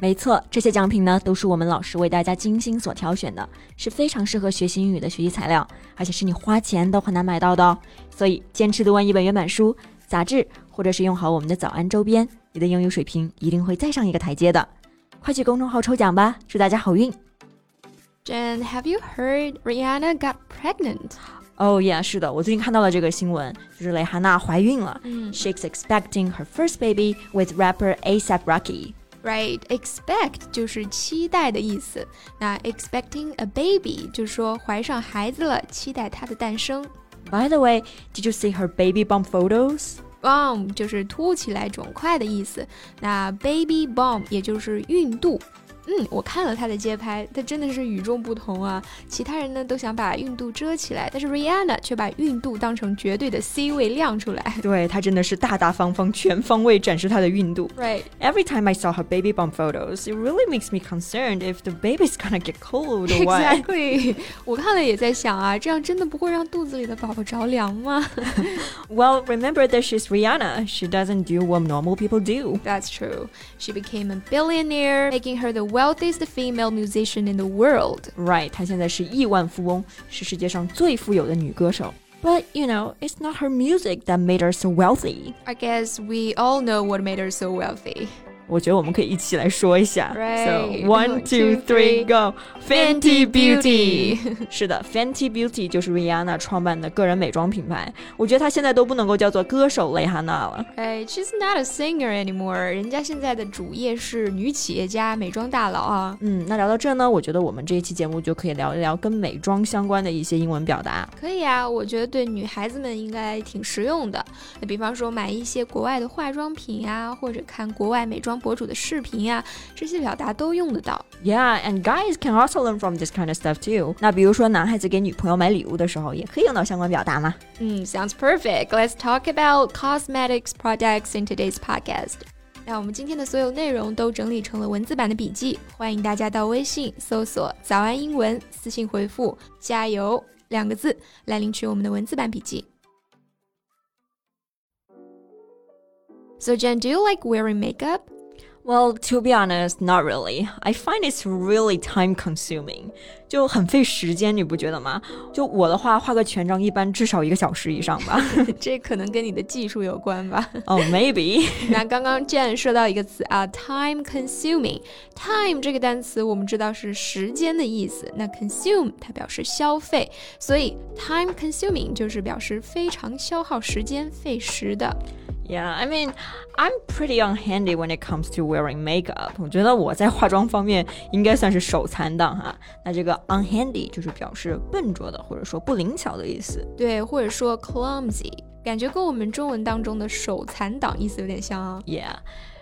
没错，这些奖品呢都是我们老师为大家精心所挑选的，是非常适合学习英语的学习材料，而且是你花钱都很难买到的哦。所以坚持读完一本原版书、杂志，或者是用好我们的早安周边，你的英语水平一定会再上一个台阶的。快去公众号抽奖吧，祝大家好运！Jen, have you heard Rihanna got pregnant? Oh yeah，是的，我最近看到了这个新闻，就是蕾哈娜怀孕了。嗯，She's expecting her first baby with rapper ASAP Rocky. right？Expect 就是期待的意思，那 expecting a baby 就是说怀上孩子了，期待他的诞生。By the way, did you see her baby bump photos? Bump 就是凸起来、肿块的意思，那 baby bump 也就是孕肚。嗯，我看了她的街拍，她真的是与众不同啊！其他人呢都想把孕肚遮起来，但是 Rihanna 却把孕肚当成绝对的 C 位亮出来。对，她真的是大大方方、全方位展示她的孕肚。Right. Every time I saw her baby bump photos, it really makes me concerned if the baby's gonna get cold or what. Exactly. 我看了也在想啊，这样真的不会让肚子里的宝宝着凉吗？Well, remember that she's Rihanna. She doesn't do what normal people do. That's true. She became a billionaire, making her the wealthiest female musician in the world. Right，她现在是亿万富翁，是世界上最富有的女歌手。But you know, it's not her music that made her so wealthy. I guess we all know what made her so wealthy. 我觉得我们可以一起来说一下。Right. So one, two, three, go. Fenty Beauty. 是的，Fenty Beauty 就是 Rihanna 创办的个人美妆品牌。我觉得她现在都不能够叫做歌手蕾哈娜了。Right, she's not a singer anymore. 人家现在的主业是女企业家、美妆大佬啊。嗯，那聊到这呢，我觉得我们这一期节目就可以聊一聊跟美妆相关的一些英文表达。可以啊，我觉得对女孩子们应该挺实用的。那比方说买一些国外的化妆品呀，或者看国外美妆。博主的视频呀，这些表达都用得到。Yeah, and guys can also learn from this kind of stuff too. 那比如说男孩子给女朋友买礼物的时候，也可以用到相关表达吗？嗯，Sounds perfect. Let's talk about cosmetics products in today's podcast. 那我们今天的所有内容都整理成了文字版的笔记，欢迎大家到微信搜索“早安英文”，私信回复“加油”两个字来领取我们的文字版笔记。So Jen, do you like wearing makeup? Well, to be honest, not really. I find it's really time consuming. 就很费时间，你不觉得吗？就我的话，画个全妆一般至少一个小时以上吧。这可能跟你的技术有关吧？哦、oh,，maybe 那刚刚 Jane 说到一个词啊，time consuming。time 这个单词我们知道是时间的意思，那 consume 它表示消费，所以 time consuming 就是表示非常消耗时间、费时的。 Yeah, I mean, I'm pretty unhandy when it comes to wearing makeup. 我觉得我在化妆方面应该算是手残党哈。那这个 unhandy 就是表示笨拙的或者说不灵巧的意思。对，或者说 clumsy，感觉跟我们中文当中的手残党意思有点像啊。Yeah.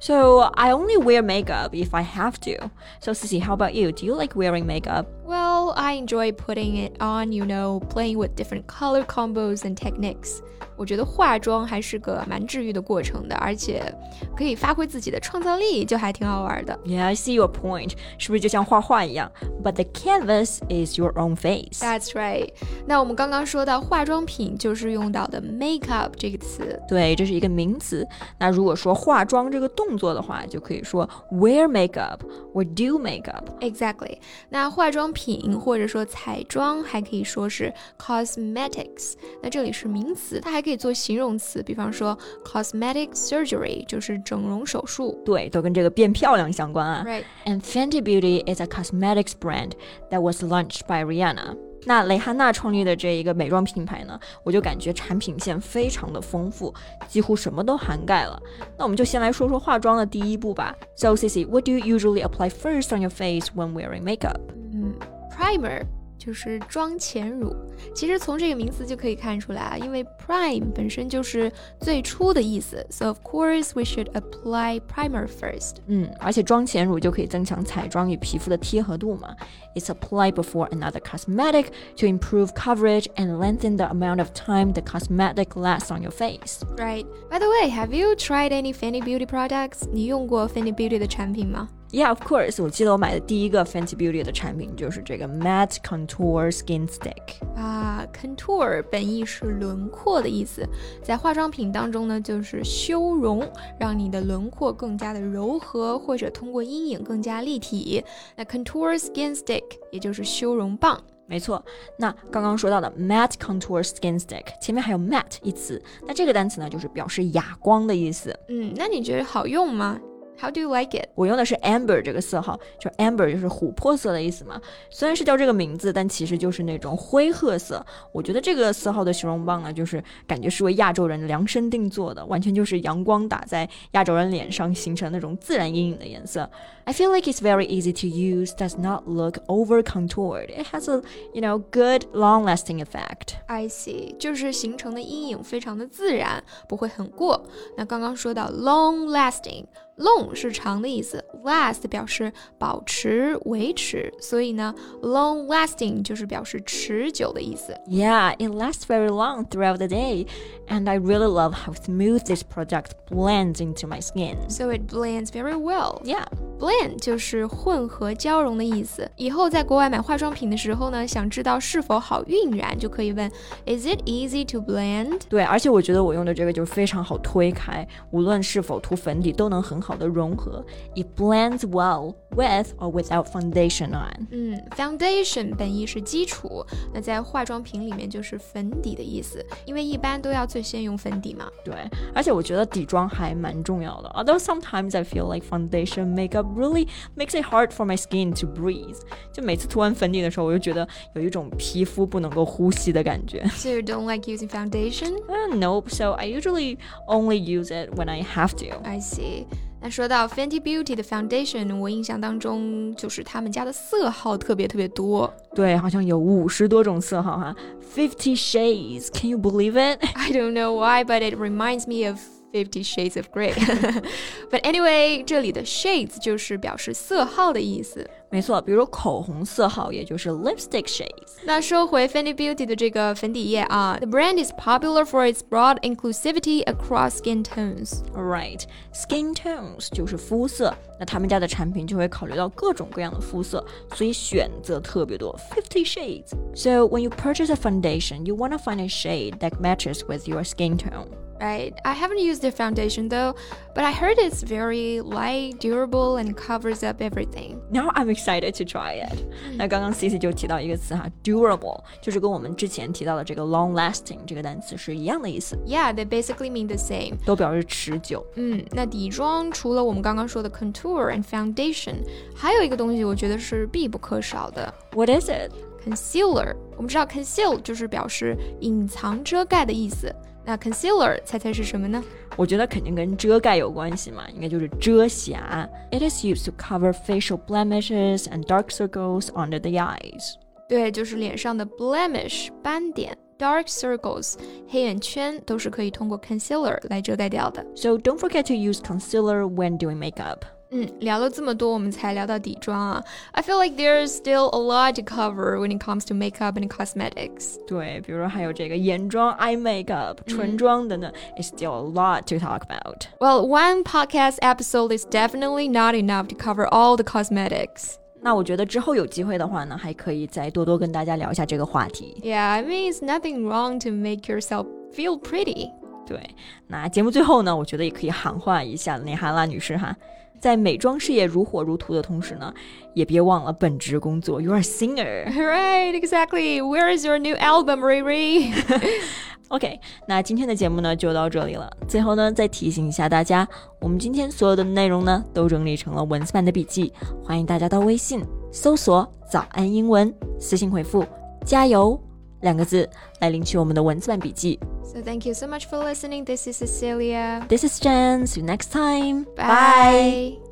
So I only wear makeup if I have to. So Sissy, how about you? Do you like wearing makeup? Well, I enjoy putting it on, you know, playing with different color combos and techniques. 我觉得化妆还是个蛮治愈的过程的，而且可以发挥自己的创造力，就还挺好玩的。Yeah, I see your point. 是不是就像画画一样？But the canvas is your own face. That's right. 那我们刚刚说到化妆品，就是用到的 makeup 这个词。对，这是一个名词。那如果说化妆这个动作的话，就可以说 wear makeup or do makeup. Exactly. 那化妆品 或者说彩妆还可以说是 cosmetics。那这里是名词，它还可以做形容词，比方说 cosmetic surgery 就是整容手术。对，都跟这个变漂亮相关啊。Right. And Fenty Beauty is a cosmetics brand that was launched by Rihanna. 那蕾哈娜创立的这一个美妆品牌呢，我就感觉产品线非常的丰富，几乎什么都涵盖了。那我们就先来说说化妆的第一步吧。So Cici, what do you usually apply first on your face when wearing makeup? 嗯，primer 就是妆前乳。其实从这个名词就可以看出来啊，因为 prime 本身就是最初的意思，so of course we should apply primer first。嗯，而且妆前乳就可以增强彩妆与皮肤的贴合度嘛。It's applied before another cosmetic to improve coverage and lengthen the amount of time the cosmetic lasts on your face. Right. By the way, have you tried any Fenty Beauty products? 你用过 Fenty Beauty 的产品吗 ？Yeah, of course. 我记得我买的第一个 Fenty Beauty 的产品就是这个 Matte Contour Skin Stick 啊。Contour 本意是轮廓的意思，在化妆品当中呢，就是修容，让你的轮廓更加的柔和，或者通过阴影更加立体。那 Contour Skin Stick 也就是修容棒。没错，那刚刚说到的 matte contour skin stick 前面还有 matte 一词，那这个单词呢就是表示哑光的意思。嗯，那你觉得好用吗 How do you like it？我用的是 amber 这个色号，就 amber 就是琥珀色的意思嘛。虽然是叫这个名字，但其实就是那种灰褐色。我觉得这个色号的修容棒呢，就是感觉是为亚洲人量身定做的，完全就是阳光打在亚洲人脸上形成那种自然阴影的颜色。I feel like it's very easy to use, does not look over contoured. It has a you know good long lasting effect. I see，就是形成的阴影非常的自然，不会很过。那刚刚说到 long lasting。Long 是长的意思，last 表示保持、维持，所以呢，long lasting 就是表示持久的意思。Yeah, it lasts very long throughout the day, and I really love how smooth this product blends into my skin. So it blends very well. Yeah. Blend 就是混合交融的意思。以后在国外买化妆品的时候呢，想知道是否好晕染，就可以问 Is it easy to blend？对，而且我觉得我用的这个就非常好推开，无论是否涂粉底都能很 好的融合。It blends well with or without foundation on。嗯，foundation 本意是基础，那在化妆品里面就是粉底的意思，因为一般都要最先用粉底嘛。对，而且我觉得底妆还蛮重要的。Although sometimes I feel like foundation makeup really makes it hard for my skin to breathe。就每次涂完粉底的时候，我就觉得有一种皮肤不能够呼吸的感觉。So you don't like using foundation? Uh, nope. So I usually only use it when I have to. I see. 那说到 Fenty Beauty 的 foundation，我印象当中就是他们家的色号特别特别多。对，好像有五十多种色号哈，fifty shades. Can you believe it? I don't know why, but it reminds me of Fifty Shades of Grey But anyway，这里的 shades 就是表示色号的意思。没错，比如口红色号，也就是 lipstick shades。那说回 Fenty Beauty 的这个粉底液啊，The brand is popular for its broad inclusivity across skin tones. Right, skin tones 就是肤色。那他们家的产品就会考虑到各种各样的肤色，所以选择特别多，Fifty Shades. So when you purchase a foundation, you want to find a shade that matches with your skin tone right? I haven't used the foundation though, but I heard it's very light, durable, and covers up everything. Now I'm excited to try it. 那刚刚 Cici 就提到一个词哈，durable，就是跟我们之前提到的这个 long lasting 这个单词是一样的意思。Yeah, they basically mean the same. 都表示持久。嗯，那底妆除了我们刚刚说的 contour and foundation，还有一个东西我觉得是必不可少的。What is it? Concealer。我们知道 conceal 就是表示隐藏、遮盖的意思。 那 concealer 猜猜是什么呢？我觉得肯定跟遮盖有关系嘛，应该就是遮瑕。It is used to cover facial blemishes and dark circles under the eyes。对，就是脸上的 blemish 斑点。Dark circles 黑眼圈都是可以通过 concealer 来遮盖掉的。So don't forget to use concealer when doing makeup. 嗯，聊了这么多，我们才聊到底妆啊。I feel like there's still a lot to cover when it comes to makeup and cosmetics. 对，比如说还有这个眼妆、eye makeup、唇妆等等，it's still a lot to talk about. Well, one podcast episode is definitely not enough to cover all the cosmetics. 那我觉得之后有机会的话呢，还可以再多多跟大家聊一下这个话题。Yeah, I mean, it's nothing wrong to make yourself feel pretty. 对，那节目最后呢，我觉得也可以喊话一下内哈拉女士哈。在美妆事业如火如荼的同时呢，也别忘了本职工作。You're a singer, right? Exactly. Where is your new album, Riri? OK，那今天的节目呢就到这里了。最后呢，再提醒一下大家，我们今天所有的内容呢都整理成了文字版的笔记，欢迎大家到微信搜索“早安英文”，私信回复“加油”两个字来领取我们的文字版笔记。So thank you so much for listening. This is Cecilia. This is Jen. See you next time. Bye. Bye.